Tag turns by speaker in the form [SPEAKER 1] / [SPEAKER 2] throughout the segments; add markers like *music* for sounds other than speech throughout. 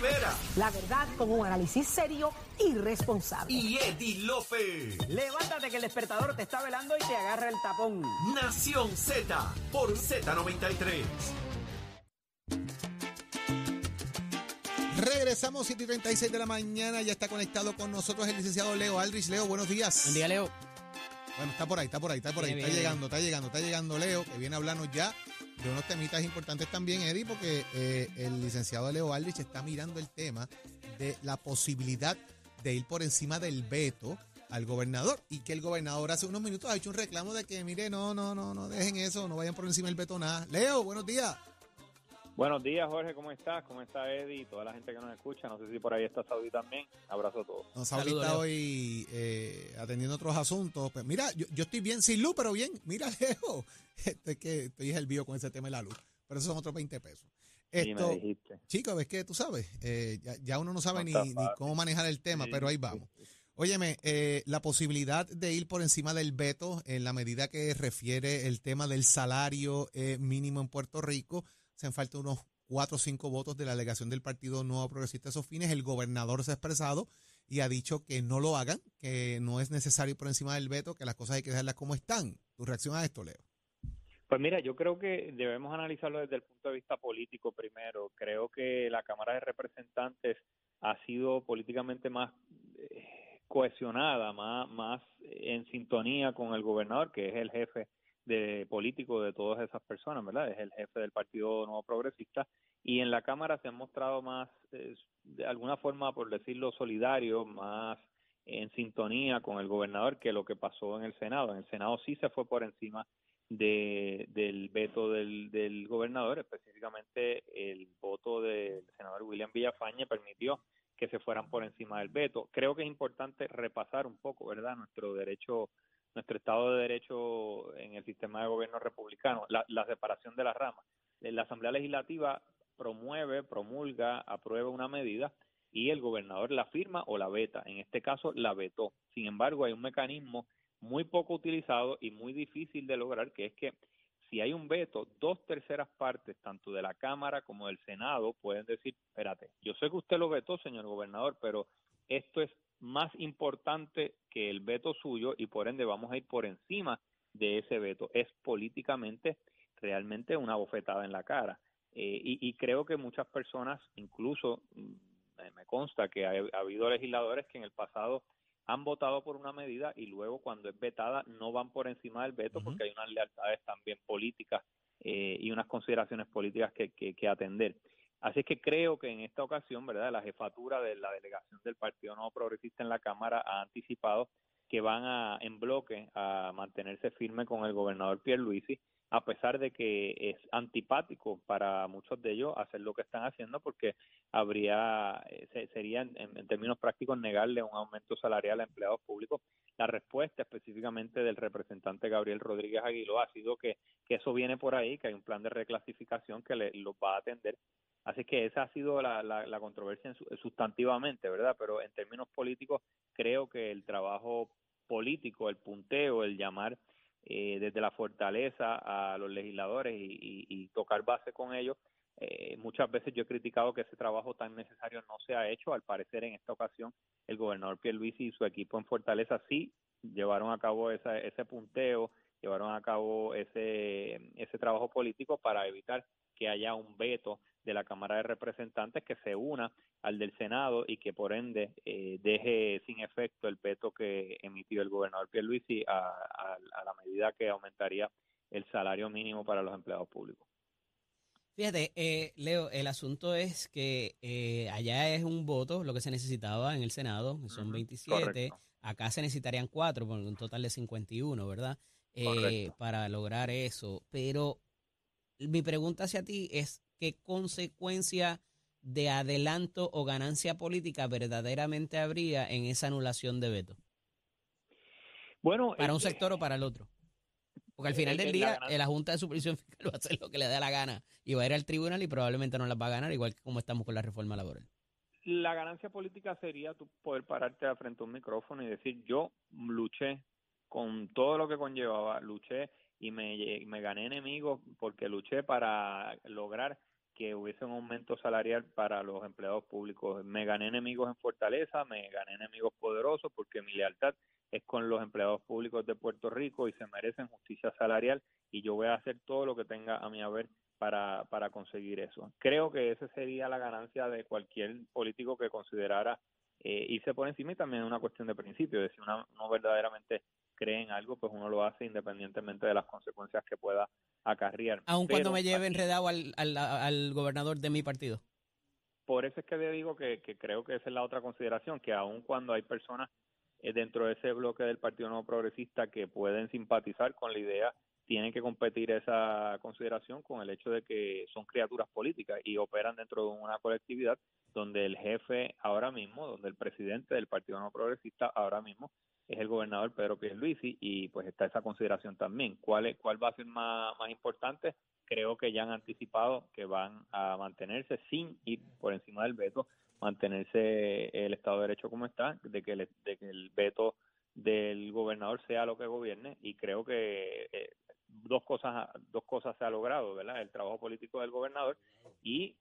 [SPEAKER 1] Rivera.
[SPEAKER 2] La verdad con un análisis serio y responsable.
[SPEAKER 1] Y Eddie Lofe.
[SPEAKER 3] Levántate que el despertador te está velando y te agarra el tapón.
[SPEAKER 1] Nación Z por Z93.
[SPEAKER 4] Regresamos 7 y 36 de la mañana. Ya está conectado con nosotros el licenciado Leo Aldrich. Leo, buenos días.
[SPEAKER 5] Buen día, Leo.
[SPEAKER 4] Bueno, está por ahí, está por ahí, está por ahí. Está llegando, está llegando, está llegando Leo, que viene a hablarnos ya de unos temitas importantes también, Eddie, porque eh, el licenciado Leo Aldrich está mirando el tema de la posibilidad de ir por encima del veto al gobernador y que el gobernador hace unos minutos ha hecho un reclamo de que, mire, no, no, no, no dejen eso, no vayan por encima del veto nada. Leo, buenos días.
[SPEAKER 6] Buenos días, Jorge, ¿cómo estás? ¿Cómo está Eddie? Y toda la gente que nos escucha. No sé si por ahí está Saudi también. Abrazo a todos.
[SPEAKER 4] Nos
[SPEAKER 5] Saludos,
[SPEAKER 4] ahorita
[SPEAKER 5] Leo.
[SPEAKER 4] hoy eh, atendiendo otros asuntos. Pues mira, yo, yo estoy bien sin luz, pero bien. Mira, *laughs* Leo. Esto es que estoy el vivo con ese tema de la luz. Pero esos son otros 20 pesos. Esto,
[SPEAKER 6] dijiste.
[SPEAKER 4] chicos, ves que tú sabes, eh, ya, ya uno no sabe
[SPEAKER 6] No
[SPEAKER 4] ni,
[SPEAKER 6] está
[SPEAKER 4] ni cómo manejar el tema,
[SPEAKER 6] Sí,
[SPEAKER 4] pero ahí
[SPEAKER 6] sí,
[SPEAKER 4] vamos.
[SPEAKER 6] sí.
[SPEAKER 4] Óyeme, eh, la posibilidad de ir por encima del veto en la medida que refiere el tema del salario eh, mínimo en Puerto Rico, han falta unos cuatro o cinco votos de la delegación del Partido Nuevo Progresista a esos fines. El gobernador se ha expresado y ha dicho que no lo hagan, que no es necesario por encima del veto, que las cosas hay que dejarlas como están. ¿Tu reacción a esto, Leo?
[SPEAKER 6] Pues mira, yo creo que debemos analizarlo desde el punto de vista político primero. Creo que la Cámara de Representantes ha sido políticamente más eh, cohesionada, más, más en sintonía con el gobernador, que es el jefe de político de todas esas personas, ¿verdad? Es el jefe del Partido Nuevo Progresista y en la Cámara se han mostrado más, eh, de alguna forma, por decirlo, solidarios, más en sintonía con el gobernador que lo que pasó en el Senado. En el Senado sí se fue por encima de, del veto del, del gobernador, específicamente el voto del senador William Villafañe permitió que se fueran por encima del veto. Creo que es importante repasar un poco, ¿verdad?, nuestro derecho, nuestro Estado de Derecho en el sistema de gobierno republicano, la, separación de las ramas. La Asamblea Legislativa promueve, promulga, aprueba una medida y el gobernador la firma o la veta. En este caso, la vetó. Sin embargo, hay un mecanismo muy poco utilizado y muy difícil de lograr, que es que si hay un veto, dos terceras partes, tanto de la Cámara como del Senado, pueden decir, espérate, yo sé que usted lo vetó, señor gobernador, pero esto es más importante que el veto suyo y por ende vamos a ir por encima de ese veto. Es políticamente realmente una bofetada en la cara. Eh, y, y creo que muchas personas, incluso mm, me- consta que ha, ha habido legisladores que en el pasado han votado por una medida y luego cuando es vetada no van por encima del veto porque hay unas lealtades también políticas eh, y unas consideraciones políticas que, que, que atender. Así es que creo que en esta ocasión, ¿verdad? La jefatura de la delegación del Partido Nuevo Progresista en la Cámara ha anticipado que van a, en bloque a mantenerse firme con el gobernador Pierluisi, a pesar de que es antipático para muchos de ellos hacer lo que están haciendo, porque habría, eh, se- sería en, en términos prácticos negarle un aumento salarial a empleados públicos. La respuesta específicamente del representante Gabriel Rodríguez Aguiló ha sido que, que eso viene por ahí, que hay un plan de reclasificación que le, los va a atender. Así que esa ha sido la, la, controversia en su- sustantivamente, ¿verdad? Pero en términos políticos, creo que el trabajo político, el punteo, el llamar eh, desde la fortaleza a los legisladores y tocar base con ellos. Eh, muchas veces yo he criticado que ese trabajo tan necesario no se ha hecho. Al parecer, en esta ocasión, el gobernador Pierluisi y su equipo en Fortaleza sí llevaron a cabo esa, ese punteo, llevaron a cabo ese, ese trabajo político para evitar que haya un veto de la Cámara de Representantes que se una al del Senado y que por ende eh, deje sin efecto el veto que emitió el gobernador Pierluisi a, a, a la medida que aumentaría el salario mínimo para los empleados públicos.
[SPEAKER 5] Fíjate, eh, Leo, el asunto es que eh, allá es un voto, lo que se necesitaba en el Senado, que son
[SPEAKER 6] Ujú,
[SPEAKER 5] 27,
[SPEAKER 6] correcto.
[SPEAKER 5] acá se necesitarían cuatro, por un total de 51, ¿verdad? Eh, para lograr eso. Pero mi pregunta hacia ti es, ¿qué consecuencia de adelanto o ganancia política verdaderamente habría en esa anulación de veto?
[SPEAKER 6] Bueno,
[SPEAKER 5] ¿Para
[SPEAKER 6] es
[SPEAKER 5] un sector o para el otro? Porque al
[SPEAKER 6] Eh,
[SPEAKER 5] final
[SPEAKER 6] eh,
[SPEAKER 5] del
[SPEAKER 6] la
[SPEAKER 5] día, eh, la Junta de Supervisión *laughs* Fiscal va a hacer lo que le dé la gana y va a ir al tribunal y probablemente no las va a ganar, igual que como estamos con la reforma laboral.
[SPEAKER 6] la ganancia política sería tú poder pararte frente a un micrófono y decir yo luché con todo lo que conllevaba, luché y me, gané enemigos porque luché para lograr que hubiese un aumento salarial para los empleados públicos. Me gané enemigos en Fortaleza, me gané enemigos poderosos porque mi lealtad es con los empleados públicos de Puerto Rico y se merecen justicia salarial y yo voy a hacer todo lo que tenga a mi haber para, para conseguir eso. Creo que esa sería la ganancia de cualquier político que considerara eh, irse por encima y también es una cuestión de principio, de si uno, uno verdaderamente cree en algo, pues uno lo hace independientemente de las consecuencias que pueda acarrear.
[SPEAKER 5] Aun cuando me lleve enredado al, al, al gobernador de mi partido.
[SPEAKER 6] por eso es que le digo que, que creo que esa es la otra consideración, que aun cuando hay personas eh, dentro de ese bloque del Partido Nuevo Progresista que pueden simpatizar con la idea, tienen que competir esa consideración con el hecho de que son criaturas políticas y operan dentro de una colectividad donde el jefe ahora mismo, donde el presidente del Partido Nuevo Progresista ahora mismo es el gobernador Pedro Pierluisi y pues está esa consideración también. ¿Cuál, es, cuál va a ser más, más importante? Creo que ya han anticipado que van a mantenerse sin ir por encima del veto, mantenerse el Estado de Derecho como está, de que, el, de que el veto del gobernador sea lo que gobierne y creo que eh, dos cosas dos cosas se ha logrado, ¿verdad? El trabajo político del gobernador y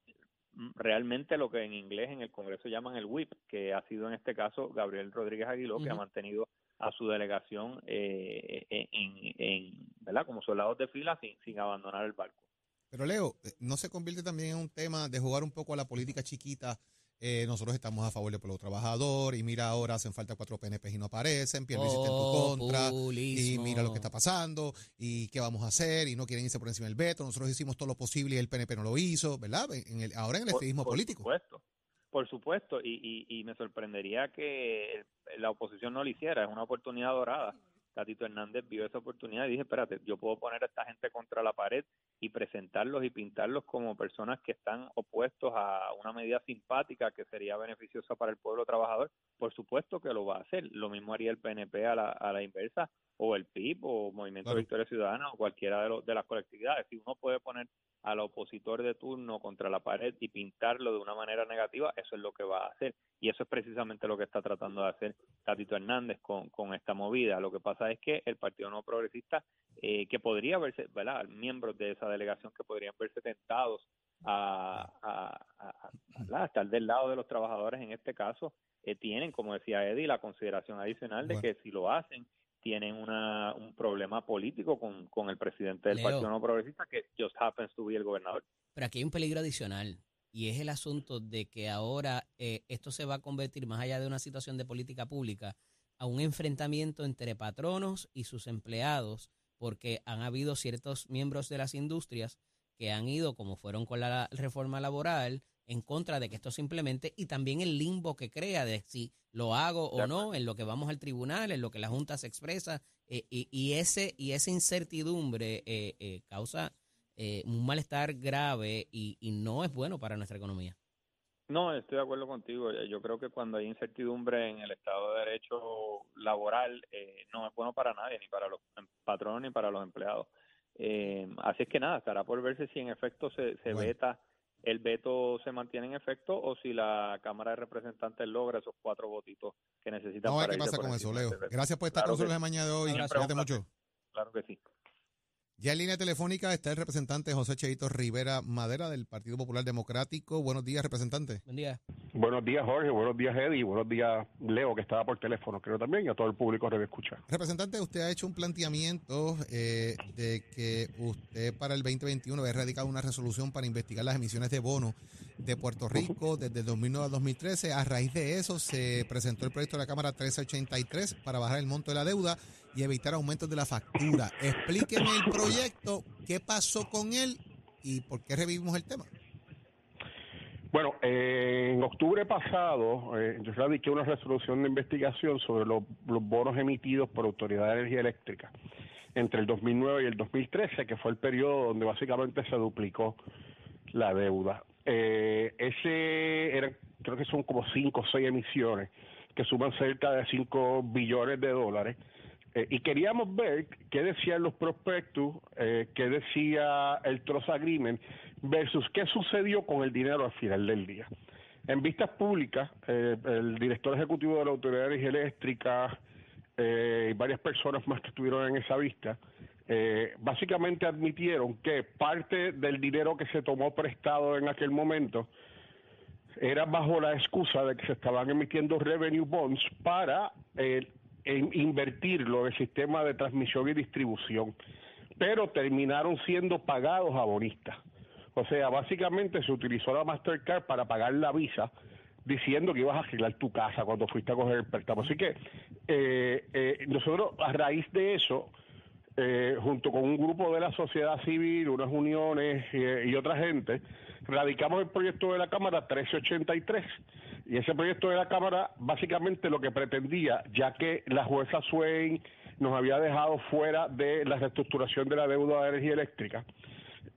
[SPEAKER 6] realmente lo que en inglés en el Congreso llaman el whip, que ha sido en este caso Gabriel Rodríguez Aguiló, que ha mantenido a su delegación eh, en, en, ¿verdad? como soldados de fila sin, sin abandonar el barco.
[SPEAKER 4] Pero Leo, eh, ¿no se convierte también en un tema de jugar un poco a la política chiquita? Eh, nosotros estamos a favor del pueblo trabajador y mira ahora hacen falta cuatro PNP y no aparecen, Pierluisi está en tu contra y mira lo que está pasando y qué vamos a hacer y no quieren irse por encima del veto. Nosotros hicimos todo lo posible y el PNP no lo hizo, ¿verdad? En el- ahora en el
[SPEAKER 6] Por- por
[SPEAKER 4] político.
[SPEAKER 6] supuesto, por supuesto, y, y, y me sorprendería que la oposición no lo hiciera, es una oportunidad dorada. Tatito Hernández vio esa oportunidad y dije, espérate, yo puedo poner a esta gente contra la pared y presentarlos y pintarlos como personas que están opuestos a una medida simpática que sería beneficiosa para el pueblo trabajador. Por supuesto que lo va a hacer. Lo mismo haría el PNP a la, a la inversa, o el PIB, o Movimiento
[SPEAKER 4] Claro.
[SPEAKER 6] de Victoria Ciudadana, o cualquiera de, de las colectividades. Si uno puede poner al opositor de turno contra la pared y pintarlo de una manera negativa, eso es lo que va a hacer. Y eso es precisamente lo que está tratando de hacer Tatito Hernández con, con esta movida. Lo que pasa es que el Partido No Progresista, eh, que podría verse, ¿verdad? Miembros de esa delegación que podrían verse tentados a, a, estar del lado de los trabajadores en este caso, eh, tienen, como decía Eddie, la consideración adicional de
[SPEAKER 4] Bueno.
[SPEAKER 6] que si lo hacen, tienen una, un problema político con, con el presidente del
[SPEAKER 5] Leo.
[SPEAKER 6] Partido No Progresista, que just happens to be el gobernador.
[SPEAKER 5] Pero aquí hay un peligro adicional y es el asunto de que ahora eh, esto se va a convertir, más allá de una situación de política pública, a un enfrentamiento entre patronos y sus empleados, porque han habido ciertos miembros de las industrias que han ido, como fueron con la reforma laboral, en contra de que esto simplemente, y también el limbo que crea de si lo hago o no, en lo que vamos al tribunal, en lo que la Junta se expresa, eh, y, y ese y esa incertidumbre eh, eh, causa un malestar grave y, y no es bueno para nuestra economía.
[SPEAKER 6] No, estoy de acuerdo contigo. Yo creo que cuando hay incertidumbre en el Estado de Derecho laboral, no es bueno para nadie, ni para los em- patronos ni para los empleados. Así es que nada, estará por verse si en efecto se, se
[SPEAKER 4] Bueno.
[SPEAKER 6] veta, el veto se mantiene en efecto o si la Cámara de Representantes logra esos cuatro votitos que necesitan
[SPEAKER 4] Vamos a
[SPEAKER 6] para
[SPEAKER 4] qué pasa con eso, Leo.
[SPEAKER 6] veto.
[SPEAKER 4] Gracias por estar
[SPEAKER 6] Claro
[SPEAKER 4] con nosotros la mañana de hoy. Mucho.
[SPEAKER 6] Claro que sí.
[SPEAKER 4] Ya en línea telefónica está el representante José Cheito Rivera Madera del Partido Popular Democrático. Buenos días, representante.
[SPEAKER 5] Buen día.
[SPEAKER 7] Buenos días, Jorge. Buenos días, Eddie. Buenos días, Leo, que estaba por teléfono, creo también, y a todo el público que me escucha.
[SPEAKER 4] Representante, usted ha hecho un planteamiento eh, de que usted para el 2021 había radicado una resolución para investigar las emisiones de bonos de Puerto Rico desde el 2009 al 2013. A raíz de eso se presentó el proyecto de la Cámara 1383 para bajar el monto de la deuda y evitar aumentos de la factura. *laughs* Explíqueme el proyecto, qué pasó con él y por qué revivimos el tema.
[SPEAKER 7] Bueno, eh, en octubre pasado, eh, yo radiqué una resolución de investigación sobre los, los bonos emitidos por Autoridad de Energía Eléctrica entre el 2009 y el 2013, que fue el periodo donde básicamente se duplicó la deuda. Eh, ese eran, creo que son como cinco o seis emisiones que suman cerca de 5 billones de dólares. Eh, y queríamos ver qué decían los prospectus, eh, qué decía el Trust Agreement versus qué sucedió con el dinero al final del día. En vistas públicas, eh, el director ejecutivo de la Autoridad de Energía Eléctrica eh, y varias personas más que estuvieron en esa vista, básicamente admitieron que parte del dinero que se tomó prestado en aquel momento era bajo la excusa de que se estaban emitiendo revenue bonds para eh, en- invertirlo en el sistema de transmisión y distribución, pero terminaron siendo pagados a bonistas. O sea, básicamente se utilizó la Mastercard para pagar la visa diciendo que ibas a arreglar tu casa cuando fuiste a coger el préstamo. Así que eh, eh, nosotros a raíz de eso eh, junto con un grupo de la sociedad civil, unas uniones eh, y otra gente, radicamos el proyecto de la Cámara 1383. Y ese proyecto de la Cámara básicamente lo que pretendía, ya que la jueza Swain nos había dejado fuera de la reestructuración de la deuda de energía eléctrica,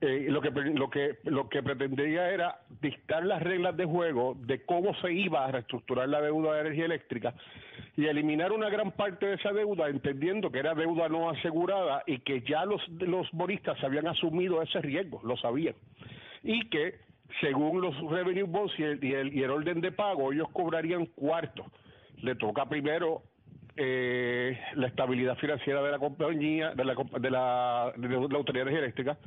[SPEAKER 7] eh, lo que lo que lo que pretendía era dictar las reglas de juego de cómo se iba a reestructurar la deuda de energía eléctrica y eliminar una gran parte de esa deuda entendiendo que era deuda no asegurada y que ya los los bonistas habían asumido ese riesgo lo sabían y que según los revenue bonds y el, y el, y el orden de pago ellos cobrarían cuarto le toca primero eh, la estabilidad financiera de la compañía de la de la, de la autoridad eléctrica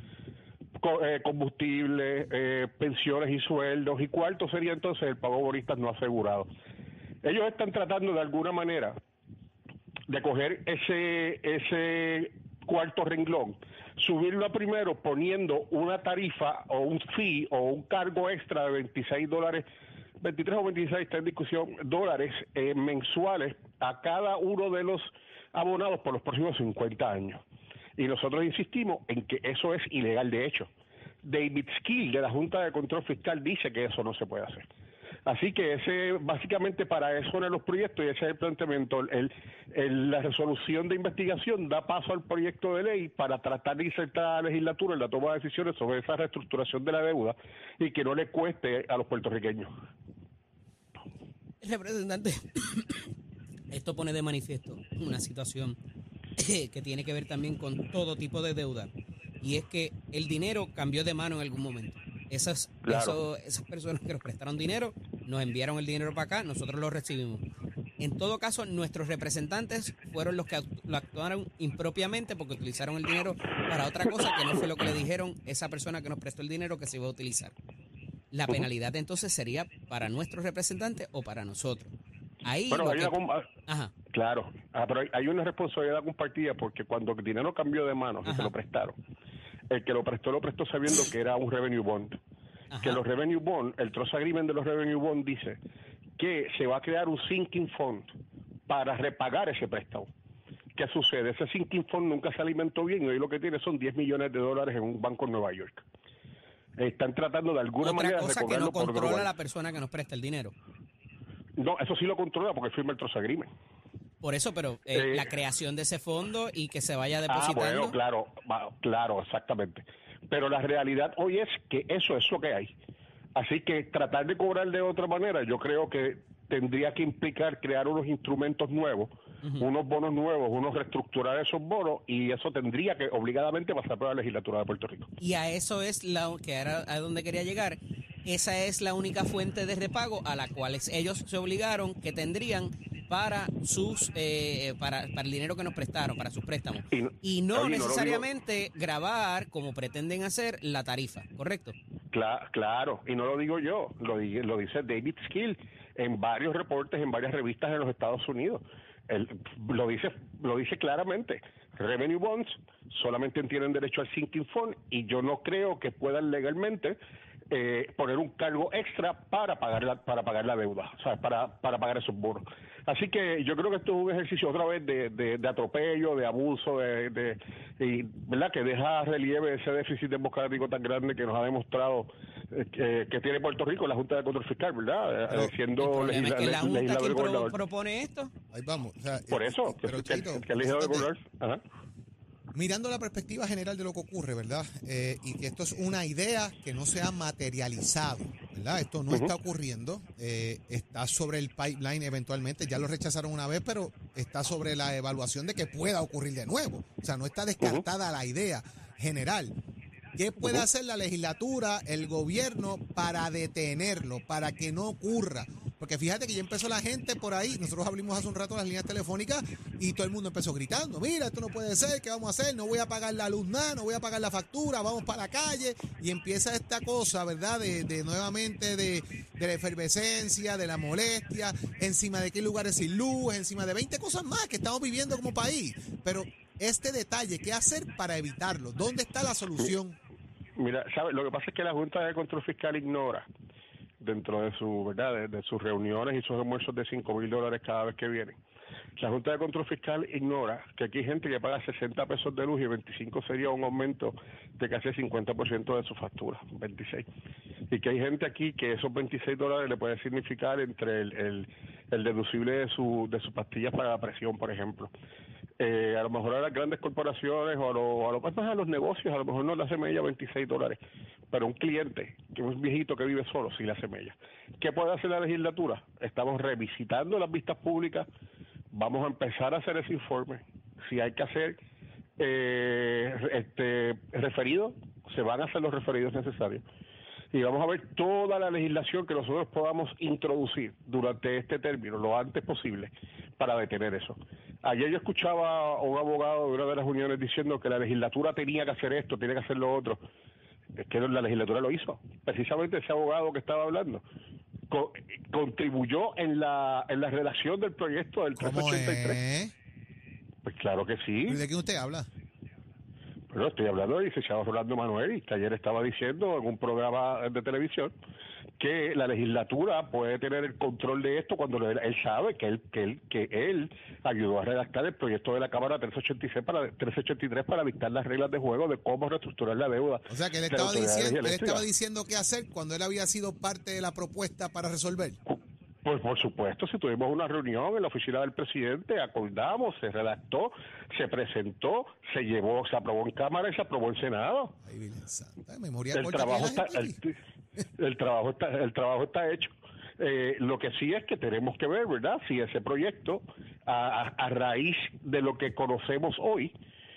[SPEAKER 7] co- eh, combustible, eh, pensiones y sueldos, y cuarto sería entonces el pago bonistas no asegurado. Ellos están tratando de alguna manera de coger ese, ese cuarto renglón, subirlo a primero poniendo una tarifa o un fee o un cargo extra de 26 dólares, 23 o 26 está en discusión, dólares eh, mensuales a cada uno de los abonados por los próximos 50 años. Y nosotros insistimos en que eso es ilegal de hecho. David Skill de la Junta de Control Fiscal dice que eso no se puede hacer. Así que ese básicamente para eso eran los proyectos y ese es el planteamiento. El, el- la resolución de investigación da paso al proyecto de ley para tratar de insertar a la legislatura en la toma de decisiones sobre esa reestructuración de la deuda y que no le cueste a los puertorriqueños.
[SPEAKER 5] Representante, *coughs* esto pone de manifiesto una situación *coughs* que tiene que ver también con todo tipo de deuda. Y es que el dinero cambió de mano en algún momento. Esas,
[SPEAKER 7] Claro.
[SPEAKER 5] eso- esas personas que nos prestaron dinero nos enviaron el dinero para acá, nosotros lo recibimos. En todo caso, nuestros representantes fueron los que act- lo actuaron impropiamente porque utilizaron el dinero para otra cosa que no fue lo que le dijeron esa persona que nos prestó el dinero que se iba a utilizar. La penalidad entonces sería para nuestros representantes o para nosotros. Ahí
[SPEAKER 7] Bueno, hay
[SPEAKER 5] que-
[SPEAKER 7] una com-
[SPEAKER 5] Ajá.
[SPEAKER 7] Claro, ah, pero hay- hay una responsabilidad compartida porque cuando el dinero cambió de manos se lo prestaron, el que lo prestó lo prestó sabiendo que era un revenue bond.
[SPEAKER 5] Ajá.
[SPEAKER 7] Que los revenue bond, el trust agreement de los revenue bond dice que se va a crear un sinking fund para repagar ese préstamo. ¿Qué sucede? Ese sinking fund nunca se alimentó bien y hoy lo que tiene son 10 millones de dólares en un banco en Nueva York. Están tratando de alguna
[SPEAKER 5] Otra
[SPEAKER 7] manera de
[SPEAKER 5] cosa que no controla la persona que nos presta el dinero.
[SPEAKER 7] No, eso sí lo controla porque firma el trust agreement.
[SPEAKER 5] Por eso, pero eh,
[SPEAKER 7] Eh,
[SPEAKER 5] la creación de ese fondo y que se vaya
[SPEAKER 7] Ah,
[SPEAKER 5] depositando.
[SPEAKER 7] bueno, claro, claro, exactamente. Pero la realidad hoy es que eso es lo que hay. Así que tratar de cobrar de otra manera, yo creo que tendría que implicar crear unos instrumentos nuevos, unos bonos nuevos, unos reestructurar esos bonos y eso tendría que obligadamente pasar por la legislatura de Puerto Rico.
[SPEAKER 5] Y a eso es la que era a donde quería llegar. Esa es la única fuente de repago a la cual ellos se obligaron que tendrían para sus eh, para, para el dinero que nos prestaron, para sus préstamos.
[SPEAKER 7] Y no-
[SPEAKER 5] Y no
[SPEAKER 7] oye, no lo digo-
[SPEAKER 5] necesariamente grabar como pretenden hacer la tarifa, ¿correcto?
[SPEAKER 7] Cla- claro, y no lo digo yo, lo, lo dice David Skill en varios reportes, en varias revistas en los Estados Unidos. Él lo dice, lo dice claramente. Revenue bonds solamente tienen derecho al sinking fund y yo no creo que puedan legalmente eh, poner un cargo extra para pagar la, para pagar la deuda, o sea, para, para pagar esos bonos. Así que yo creo que esto es un ejercicio otra vez de, de, de atropello, de abuso, de, de y, ¿verdad? que deja relieve ese déficit democrático tan grande que nos ha demostrado eh, que, que tiene Puerto Rico la Junta de Control Fiscal, ¿verdad? Eh,
[SPEAKER 4] Pero
[SPEAKER 7] siendo
[SPEAKER 5] problema es que
[SPEAKER 7] legisla-
[SPEAKER 5] la Junta
[SPEAKER 7] legislador
[SPEAKER 5] pro-
[SPEAKER 7] gobernador.
[SPEAKER 5] propone esto.
[SPEAKER 4] Ahí vamos. o sea,
[SPEAKER 7] Por eso, que,
[SPEAKER 4] pero,
[SPEAKER 7] que-
[SPEAKER 4] Cheito,
[SPEAKER 7] que el legislador gobernador- ajá.
[SPEAKER 4] Mirando la perspectiva general de lo que ocurre, ¿verdad? Eh, y que esto es una idea que no se ha materializado, ¿verdad? Esto no está ocurriendo, eh, está sobre el pipeline eventualmente, ya lo rechazaron una vez, pero está sobre la evaluación de que pueda ocurrir de nuevo. O sea, no está descartada la idea general. ¿Qué puede hacer la legislatura, el gobierno para detenerlo, para que no ocurra? Porque fíjate que ya empezó la gente por ahí, nosotros abrimos hace un rato las líneas telefónicas y todo el mundo empezó gritando, mira, esto no puede ser, ¿qué vamos a hacer? No voy a pagar la luz no voy a pagar la factura, vamos para la calle y empieza esta cosa, ¿verdad? De, de nuevamente de, de la efervescencia, de la molestia, encima de qué lugares sin luz, encima de 20 cosas más que estamos viviendo como país. Pero este detalle, ¿qué hacer para evitarlo? ¿Dónde está la solución?
[SPEAKER 7] Mira, ¿sabe? lo que pasa es que la Junta de Control Fiscal ignora dentro de su verdad de, de sus reuniones y sus almuerzos de 5 mil dólares cada vez que vienen. La Junta de Control Fiscal ignora que aquí hay gente que paga 60 pesos de luz y 25 sería un aumento de casi el 50% de su factura, 26. Y que hay gente aquí que esos 26 dólares le puede significar entre el, el, el deducible de, su, de sus pastillas para la presión, por ejemplo. Eh, a lo mejor a las grandes corporaciones o a, lo, a, lo, más a los negocios, a lo mejor no le hace mella 26 dólares, pero un cliente, que es un viejito que vive solo, sí le hace. ¿Qué puede hacer la legislatura? Estamos revisitando las vistas públicas, vamos a empezar a hacer ese informe. Si hay que hacer eh, este referido, se van a hacer los referidos necesarios. Y vamos a ver toda la legislación que nosotros podamos introducir durante este término, lo antes posible, para detener eso. Ayer yo escuchaba a un abogado de una de las uniones diciendo que la legislatura tenía que hacer esto, tenía que hacer lo otro. Es que la legislatura lo hizo. Precisamente ese abogado que estaba hablando co contribuyó en la, en la redacción del proyecto del 383.
[SPEAKER 4] Es?
[SPEAKER 7] Pues claro que sí.
[SPEAKER 4] ¿De qué usted habla?
[SPEAKER 7] Bueno, estoy hablando del licenciado Rolando Manuel, que ayer estaba diciendo en un programa de televisión que la legislatura puede tener el control de esto cuando él, él sabe que él, que él que él ayudó a redactar el proyecto de la Cámara 386 para 383 para dictar las reglas de juego de cómo reestructurar la deuda.
[SPEAKER 4] O sea, que él estaba, diciendo, él estaba diciendo qué hacer cuando él había sido parte de la propuesta para resolver.
[SPEAKER 7] Pues por supuesto, si tuvimos una reunión en la oficina del presidente, acordamos, se redactó, se presentó, se llevó, se aprobó en Cámara y se aprobó en Senado.
[SPEAKER 4] Ay, Santa, memoria
[SPEAKER 7] el trabajo está, el, el, trabajo está, el trabajo está hecho. Eh, lo que sí es que tenemos que ver, ¿verdad? Si ese proyecto, a, raíz de lo que conocemos hoy,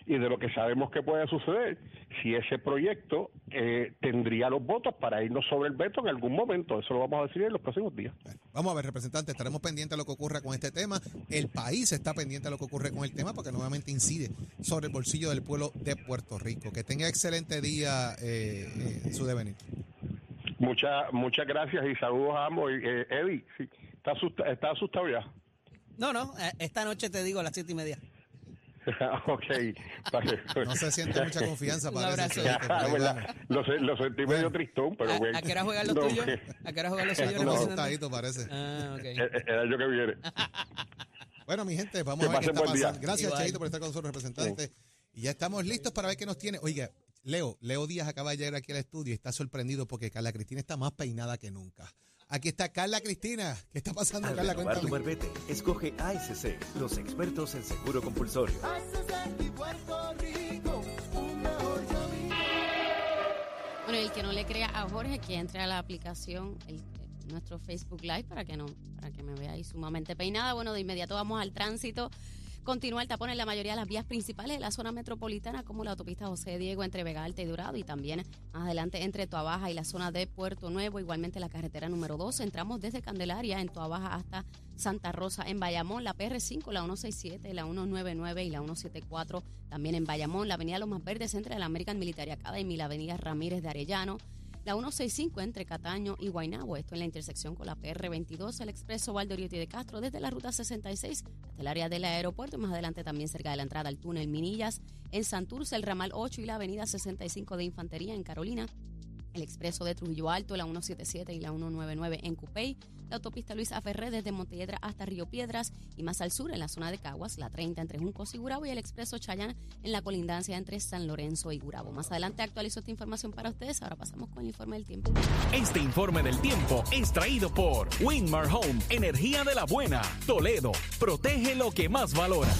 [SPEAKER 7] y de lo que sabemos que puede suceder, si ese proyecto eh, tendría los votos para irnos sobre el veto en algún momento. Eso lo vamos a decir en los próximos días.
[SPEAKER 4] Vamos a ver, representante, estaremos pendientes de lo que ocurra con este tema. El país está pendiente de lo que ocurre con el tema porque nuevamente incide sobre el bolsillo del pueblo de Puerto Rico. Que tenga excelente día eh, en su devenir.
[SPEAKER 7] Muchas muchas gracias y saludos a ambos. Eh, Eddie, sí, ¿está, asustado, ¿está asustado ya?
[SPEAKER 5] No, no, esta noche te digo a las siete y media. *laughs*
[SPEAKER 7] ok. *laughs*
[SPEAKER 4] No se siente mucha confianza para
[SPEAKER 5] Un abrazo. *laughs*
[SPEAKER 7] lo, lo, sentí medio tristón, pero
[SPEAKER 5] ¿A,
[SPEAKER 7] bueno.
[SPEAKER 5] ¿A qué hora juegan los
[SPEAKER 7] No,
[SPEAKER 5] tuyos?
[SPEAKER 7] que-
[SPEAKER 5] ¿A qué hora juegan los tuyos?
[SPEAKER 4] No, asustadito parece.
[SPEAKER 5] Ah, ok.
[SPEAKER 7] El, el año que viene.
[SPEAKER 4] Bueno, mi gente, vamos
[SPEAKER 7] Que
[SPEAKER 4] a ver qué está
[SPEAKER 7] día.
[SPEAKER 4] pasando. Gracias,
[SPEAKER 5] Igual.
[SPEAKER 4] Por estar con nosotros, representante. Y ya estamos listos para ver qué nos tiene. Oiga, Leo, Leo Díaz acaba de llegar aquí al estudio y está sorprendido porque Carla Cristina está más peinada que nunca. Aquí está Carla Cristina. ¿Qué está pasando,
[SPEAKER 1] Al
[SPEAKER 4] Carla?
[SPEAKER 1] renovar tu
[SPEAKER 4] Cuéntame.
[SPEAKER 1] marbete, escoge ASC, los expertos en seguro compulsorio.
[SPEAKER 8] Bueno, el que no le crea a Jorge, que entre a la aplicación, el, nuestro Facebook Live, para que no, para que me vea ahí sumamente peinada. Bueno, de inmediato vamos al tránsito. Continúa el tapón en la mayoría de las vías principales de la zona metropolitana, como la autopista José Diego entre Vega Alta y Dorado, y también más adelante entre Toabaja y la zona de Puerto Nuevo, igualmente la carretera número 2. Entramos desde Candelaria en Toabaja hasta Santa Rosa en Bayamón, la PR5, la 167, la 199 y la 174 también en Bayamón, la avenida Los Más Verdes entre la American Military Academy y la avenida Ramírez de Arellano. La 165 entre Cataño y Guaynabo, esto en la intersección con la PR22, el expreso Valdoriotti de Castro desde la ruta 66 hasta el área del aeropuerto y más adelante también cerca de la entrada al túnel Minillas, en Santurce el ramal 8 y la avenida 65 de Infantería en Carolina, el expreso de Trujillo Alto, la 177 y la 199 en Cupey, la autopista Luis Aferré desde Montelledra hasta Río Piedras y más al sur en la zona de Caguas, la 30 entre Juncos y Gurabo y el expreso Chayán en la colindancia entre San Lorenzo y Gurabo. Más adelante actualizo esta información para ustedes, ahora pasamos con el informe del tiempo.
[SPEAKER 9] Este informe del tiempo es traído por Winmar Home, energía de la buena. Toledo, protege lo que más valora.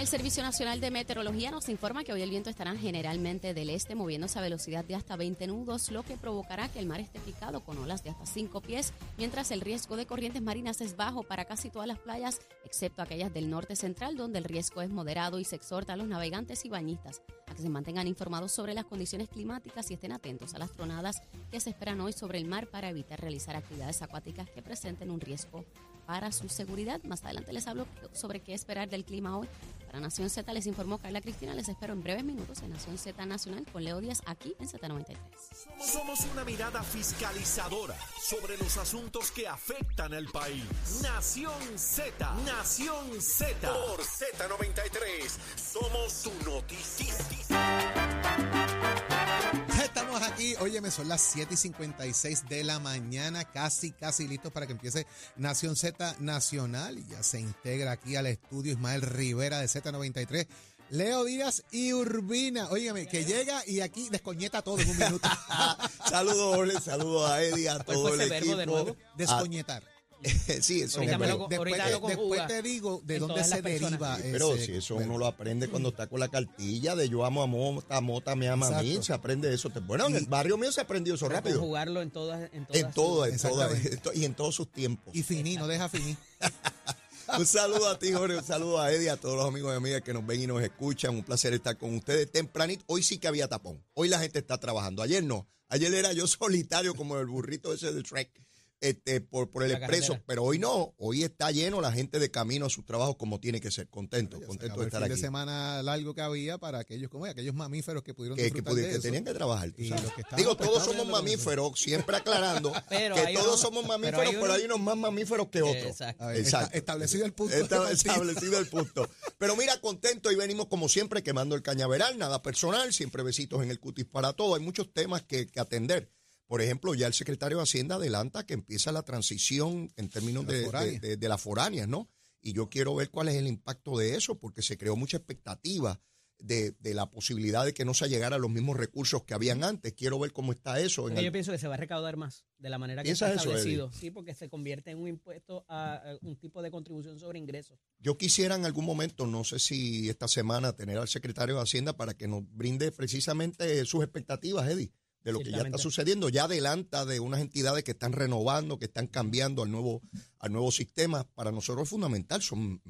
[SPEAKER 8] El Servicio Nacional de Meteorología nos informa que hoy el viento estará generalmente del este, moviéndose a velocidad de hasta 20 nudos, lo que provocará que el mar esté picado con olas de hasta 5 pies, mientras el riesgo de corrientes marinas es bajo para casi todas las playas, excepto aquellas del norte central, donde el riesgo es moderado y se exhorta a los navegantes y bañistas a que se mantengan informados sobre las condiciones climáticas y estén atentos a las tronadas que se esperan hoy sobre el mar para evitar realizar actividades acuáticas que presenten un riesgo para su seguridad. Más adelante les hablo sobre qué esperar del clima hoy. Para Nación Z les informó Carla Cristina. Les espero en breves minutos en Nación Z Nacional con Leo Díaz aquí en Z93.
[SPEAKER 10] Somos una mirada fiscalizadora sobre los asuntos que afectan al país. Nación Z, Nación Z. Por Z93, somos su noticia.
[SPEAKER 4] Óyeme, son las 7 y 56 de la mañana, casi, casi listos para que empiece Nación Z Nacional. Y ya se integra aquí al estudio Ismael Rivera de Z93. Leo Díaz y Urbina, óigame, que llega y aquí descoñeta todo en un minuto. *laughs*
[SPEAKER 11] saludos, saludos a Eddie, a todo el equipo.
[SPEAKER 5] De nuevo?
[SPEAKER 4] Descoñetar. *laughs*
[SPEAKER 11] sí, eso
[SPEAKER 5] Ahorita lo-
[SPEAKER 4] después,
[SPEAKER 5] ahorita lo
[SPEAKER 4] después
[SPEAKER 5] conjuga
[SPEAKER 4] te digo de dónde
[SPEAKER 5] todas
[SPEAKER 4] se deriva
[SPEAKER 11] Sí, pero
[SPEAKER 4] ese
[SPEAKER 11] si eso uno lo aprende cuando está con la cartilla de yo amo a Mota, Mota me ama a mí, se aprende eso. Bueno, en el barrio mío se aprendió eso rápido.
[SPEAKER 5] Jugarlo en todas, en todas
[SPEAKER 11] En todo, en
[SPEAKER 5] sus-
[SPEAKER 11] todo,
[SPEAKER 4] Exactamente.
[SPEAKER 11] en to- y en todos sus tiempos.
[SPEAKER 4] Y finí, no deja finí. *laughs*
[SPEAKER 11] Un saludo a ti, Jorge, un saludo a Eddie, a todos los amigos y amigas que nos ven y nos escuchan. Un placer estar con ustedes tempranito. Hoy sí que había tapón. Hoy la gente está trabajando. Ayer no. Ayer era yo *laughs* solitario como el burrito ese de Shrek. Este, por, por el
[SPEAKER 5] La
[SPEAKER 11] expreso,
[SPEAKER 5] carretera.
[SPEAKER 11] pero hoy no, hoy está lleno la gente de camino a su trabajo como tiene que ser, contento, contento de
[SPEAKER 4] el
[SPEAKER 11] estar
[SPEAKER 4] fin
[SPEAKER 11] aquí.
[SPEAKER 4] de semana largo que había para aquellos como aquellos mamíferos que pudieron
[SPEAKER 11] que, que,
[SPEAKER 4] disfrutar
[SPEAKER 11] pudi-
[SPEAKER 4] de
[SPEAKER 11] que
[SPEAKER 4] eso.
[SPEAKER 11] tenían que trabajar. tú sabes.
[SPEAKER 4] que
[SPEAKER 11] Digo,
[SPEAKER 4] pues,
[SPEAKER 11] todos somos mamíferos, siempre aclarando *laughs*
[SPEAKER 5] Pero
[SPEAKER 11] que todos somos
[SPEAKER 5] pero
[SPEAKER 11] mamíferos, pero hay unos más mamíferos que otros.
[SPEAKER 5] Exacto.
[SPEAKER 4] Está- establecido el punto
[SPEAKER 11] Está *laughs* establecido el punto. Pero mira, contento y venimos como siempre quemando el cañaveral, nada personal, siempre besitos en el cutis para todo. Hay muchos temas que, que atender. Por ejemplo, ya el secretario de Hacienda adelanta que empieza la transición en términos
[SPEAKER 4] De
[SPEAKER 11] de,
[SPEAKER 4] las foráneas.
[SPEAKER 11] de- de- de las foráneas, ¿no? Y yo quiero ver cuál es el impacto de eso, porque se creó mucha expectativa de, de la posibilidad de que no se llegara a los mismos recursos que habían antes. Quiero ver cómo está eso. en
[SPEAKER 5] Porque
[SPEAKER 11] el-
[SPEAKER 5] yo pienso que se va a recaudar más de la manera que
[SPEAKER 11] ¿Piensas
[SPEAKER 5] está
[SPEAKER 11] eso,
[SPEAKER 5] establecido. Sí, porque se convierte en un impuesto a, a un tipo de contribución sobre ingresos.
[SPEAKER 11] Yo quisiera en algún momento, no sé si esta semana, tener al secretario de Hacienda para que nos brinde precisamente sus expectativas, Eddie, de lo que ya está sucediendo. Ya adelanta de unas entidades que están renovando, que están cambiando al nuevo, al nuevo sistema. Para nosotros es fundamental. Son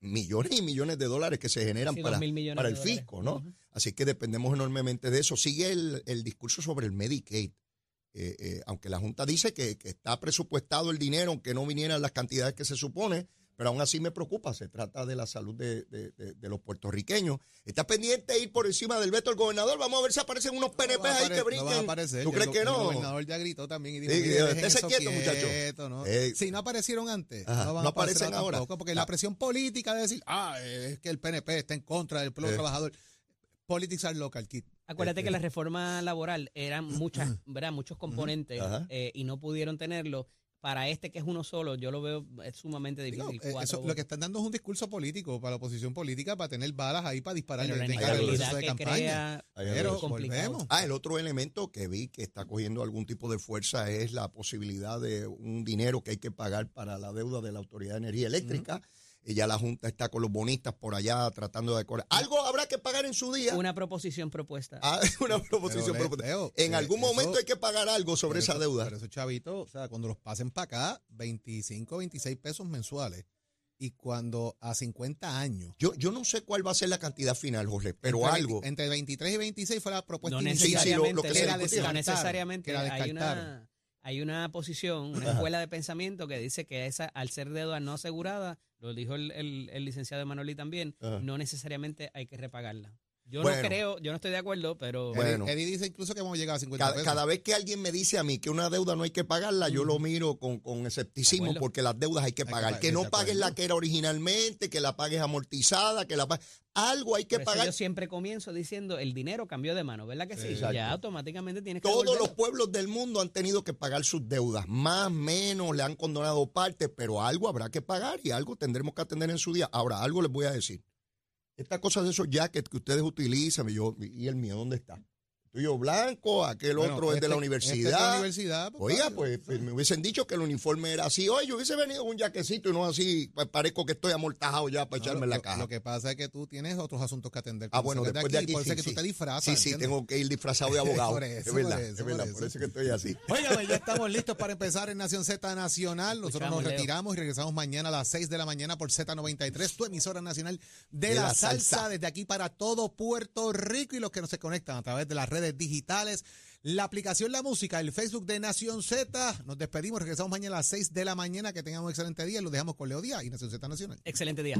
[SPEAKER 11] millones y millones de dólares que se generan
[SPEAKER 5] Sí,
[SPEAKER 11] para,
[SPEAKER 5] 2.000 millones
[SPEAKER 11] para el fisco, ¿no? Así que dependemos enormemente de eso. Sigue el, el discurso sobre el Medicaid. Eh, eh, aunque la Junta dice que, que está presupuestado el dinero, aunque no vinieran las cantidades que se supone, pero aún así me preocupa. Se trata de la salud de, de- de- de los puertorriqueños. Está pendiente de ir por encima del veto del gobernador. Vamos a ver si aparecen unos PNP
[SPEAKER 4] No
[SPEAKER 11] ahí que
[SPEAKER 4] no
[SPEAKER 11] brinquen.
[SPEAKER 4] aparecer.
[SPEAKER 11] ¿Tú crees
[SPEAKER 4] el
[SPEAKER 11] que
[SPEAKER 4] go-
[SPEAKER 11] no?
[SPEAKER 4] El gobernador ya gritó también y dijo,
[SPEAKER 11] Sí,
[SPEAKER 4] "Mire,
[SPEAKER 11] que
[SPEAKER 4] dejen
[SPEAKER 11] estése
[SPEAKER 4] eso
[SPEAKER 11] quieto, muchacho".
[SPEAKER 4] quieto, ¿no?
[SPEAKER 11] Eh,
[SPEAKER 4] si no aparecieron antes,
[SPEAKER 11] Ajá,
[SPEAKER 4] no van
[SPEAKER 11] no
[SPEAKER 4] a
[SPEAKER 11] aparecen ahora.
[SPEAKER 4] tampoco, porque
[SPEAKER 11] Ah.
[SPEAKER 4] la presión política de decir, ah, es que el PNP está en contra del pueblo
[SPEAKER 11] Eh.
[SPEAKER 4] trabajador. Politics are local, kid.
[SPEAKER 5] Acuérdate
[SPEAKER 11] Eh,
[SPEAKER 5] que la reforma laboral eran muchas, ¿verdad? muchos componentes eh, y no pudieron tenerlo. Para este que es uno solo, yo lo veo es sumamente
[SPEAKER 4] Digo,
[SPEAKER 5] difícil.
[SPEAKER 4] eh, eso, lo que están dando es un discurso político para la oposición política, para tener balas ahí para disparar
[SPEAKER 5] Pero la
[SPEAKER 4] de
[SPEAKER 5] que
[SPEAKER 4] campaña. Pero volvemos.
[SPEAKER 11] Ah, el otro elemento que vi que está cogiendo algún tipo de fuerza es la posibilidad de un dinero que hay que pagar para la deuda de la Autoridad de Energía Eléctrica. Ya la Junta está con los bonistas por allá tratando de decorar. Algo habrá que pagar en su día.
[SPEAKER 5] Una proposición propuesta.
[SPEAKER 11] Ah, *laughs* una proposición.
[SPEAKER 4] Pero,
[SPEAKER 11] propuesta.
[SPEAKER 4] Leo,
[SPEAKER 11] en
[SPEAKER 4] eh,
[SPEAKER 11] algún
[SPEAKER 4] eso-
[SPEAKER 11] momento hay que pagar algo sobre esa
[SPEAKER 4] eso-
[SPEAKER 11] deuda.
[SPEAKER 4] Pero esos chavitos, o sea, cuando los pasen para acá, 25, 26 pesos mensuales. Y cuando a 50 años.
[SPEAKER 11] Yo, yo no sé cuál va a ser la cantidad final, Jorge, pero
[SPEAKER 4] entre
[SPEAKER 11] algo.
[SPEAKER 4] 20 entre 23 y 26 fue la propuesta
[SPEAKER 5] no
[SPEAKER 4] inicial.
[SPEAKER 5] necesariamente,
[SPEAKER 11] lo que se
[SPEAKER 4] que la
[SPEAKER 5] no necesariamente
[SPEAKER 4] que la
[SPEAKER 5] hay una hay una posición, una escuela de pensamiento que dice que esa al ser deuda no asegurada, lo dijo el, el, el licenciado Emanuel también,
[SPEAKER 11] Ajá.
[SPEAKER 5] no necesariamente hay que repagarla. Yo
[SPEAKER 11] Bueno.
[SPEAKER 5] no creo, yo no estoy de acuerdo, pero
[SPEAKER 4] Eddie-
[SPEAKER 11] Bueno.
[SPEAKER 4] Eddie dice incluso que vamos a llegar a 50
[SPEAKER 11] Cada,
[SPEAKER 4] pesos.
[SPEAKER 11] cada vez que alguien me dice a mí que una deuda no hay que pagarla, yo lo miro con, con escepticismo
[SPEAKER 5] acuerdo.
[SPEAKER 11] porque las deudas hay que
[SPEAKER 4] Hay
[SPEAKER 11] pagar.
[SPEAKER 4] pa-
[SPEAKER 11] Que no pagues
[SPEAKER 4] acuerdo.
[SPEAKER 11] la que era originalmente, que la pagues amortizada, que la pagues. Algo hay que
[SPEAKER 5] por eso
[SPEAKER 11] pagar.
[SPEAKER 5] yo siempre comienzo diciendo el dinero cambió de mano, ¿verdad que sí?
[SPEAKER 11] Exacto.
[SPEAKER 5] Ya automáticamente tienes que
[SPEAKER 11] Todos los pueblos del mundo han tenido que pagar sus deudas. Más, menos, le han condonado partes, pero algo habrá que pagar y algo tendremos que atender en su día. Ahora, algo les voy a decir. Estas cosas de esos jackets que ustedes utilizan, y, yo, y el mío, ¿dónde está? Tuyo blanco, aquel
[SPEAKER 4] Bueno,
[SPEAKER 11] otro es de la
[SPEAKER 4] este- este es de
[SPEAKER 11] universidad.
[SPEAKER 4] la universidad, pues,
[SPEAKER 11] Oiga, pues, pues, me hubiesen dicho que el uniforme era así. Oye, yo hubiese venido con un jaquecito y no así, pues parezco que estoy amortajado ya para
[SPEAKER 4] No,
[SPEAKER 11] echarme
[SPEAKER 4] lo,
[SPEAKER 11] en la caja.
[SPEAKER 4] Lo que pasa es que tú tienes otros asuntos que atender.
[SPEAKER 11] Ah, bueno, después de aquí
[SPEAKER 4] Por eso
[SPEAKER 11] sí,
[SPEAKER 4] que
[SPEAKER 11] sí.
[SPEAKER 4] tú te disfrazas.
[SPEAKER 11] Sí, sí,
[SPEAKER 4] ¿entiendes?
[SPEAKER 11] tengo que ir disfrazado de *laughs* abogado.
[SPEAKER 4] Por eso,
[SPEAKER 11] es verdad,
[SPEAKER 4] por eso,
[SPEAKER 11] es verdad,
[SPEAKER 4] por
[SPEAKER 11] por
[SPEAKER 4] eso.
[SPEAKER 11] que estoy así.
[SPEAKER 4] Óigame, ya estamos listos para empezar en Nación Z Nacional. Nosotros
[SPEAKER 5] Escuchamos,
[SPEAKER 4] nos
[SPEAKER 5] Leo.
[SPEAKER 4] retiramos y regresamos mañana a las 6 de la mañana por Z93, tu emisora nacional de,
[SPEAKER 11] De
[SPEAKER 4] la,
[SPEAKER 11] la
[SPEAKER 4] salsa,
[SPEAKER 11] salsa.
[SPEAKER 4] desde aquí para todo Puerto Rico y los que no se conectan a través de las redes digitales, la aplicación La Música, el Facebook de Nación Z. Nos despedimos, regresamos mañana a las 6 de la mañana. Que tengan un excelente día los dejamos con Leo Díaz y Nación Z Nacional.
[SPEAKER 5] Excelente día.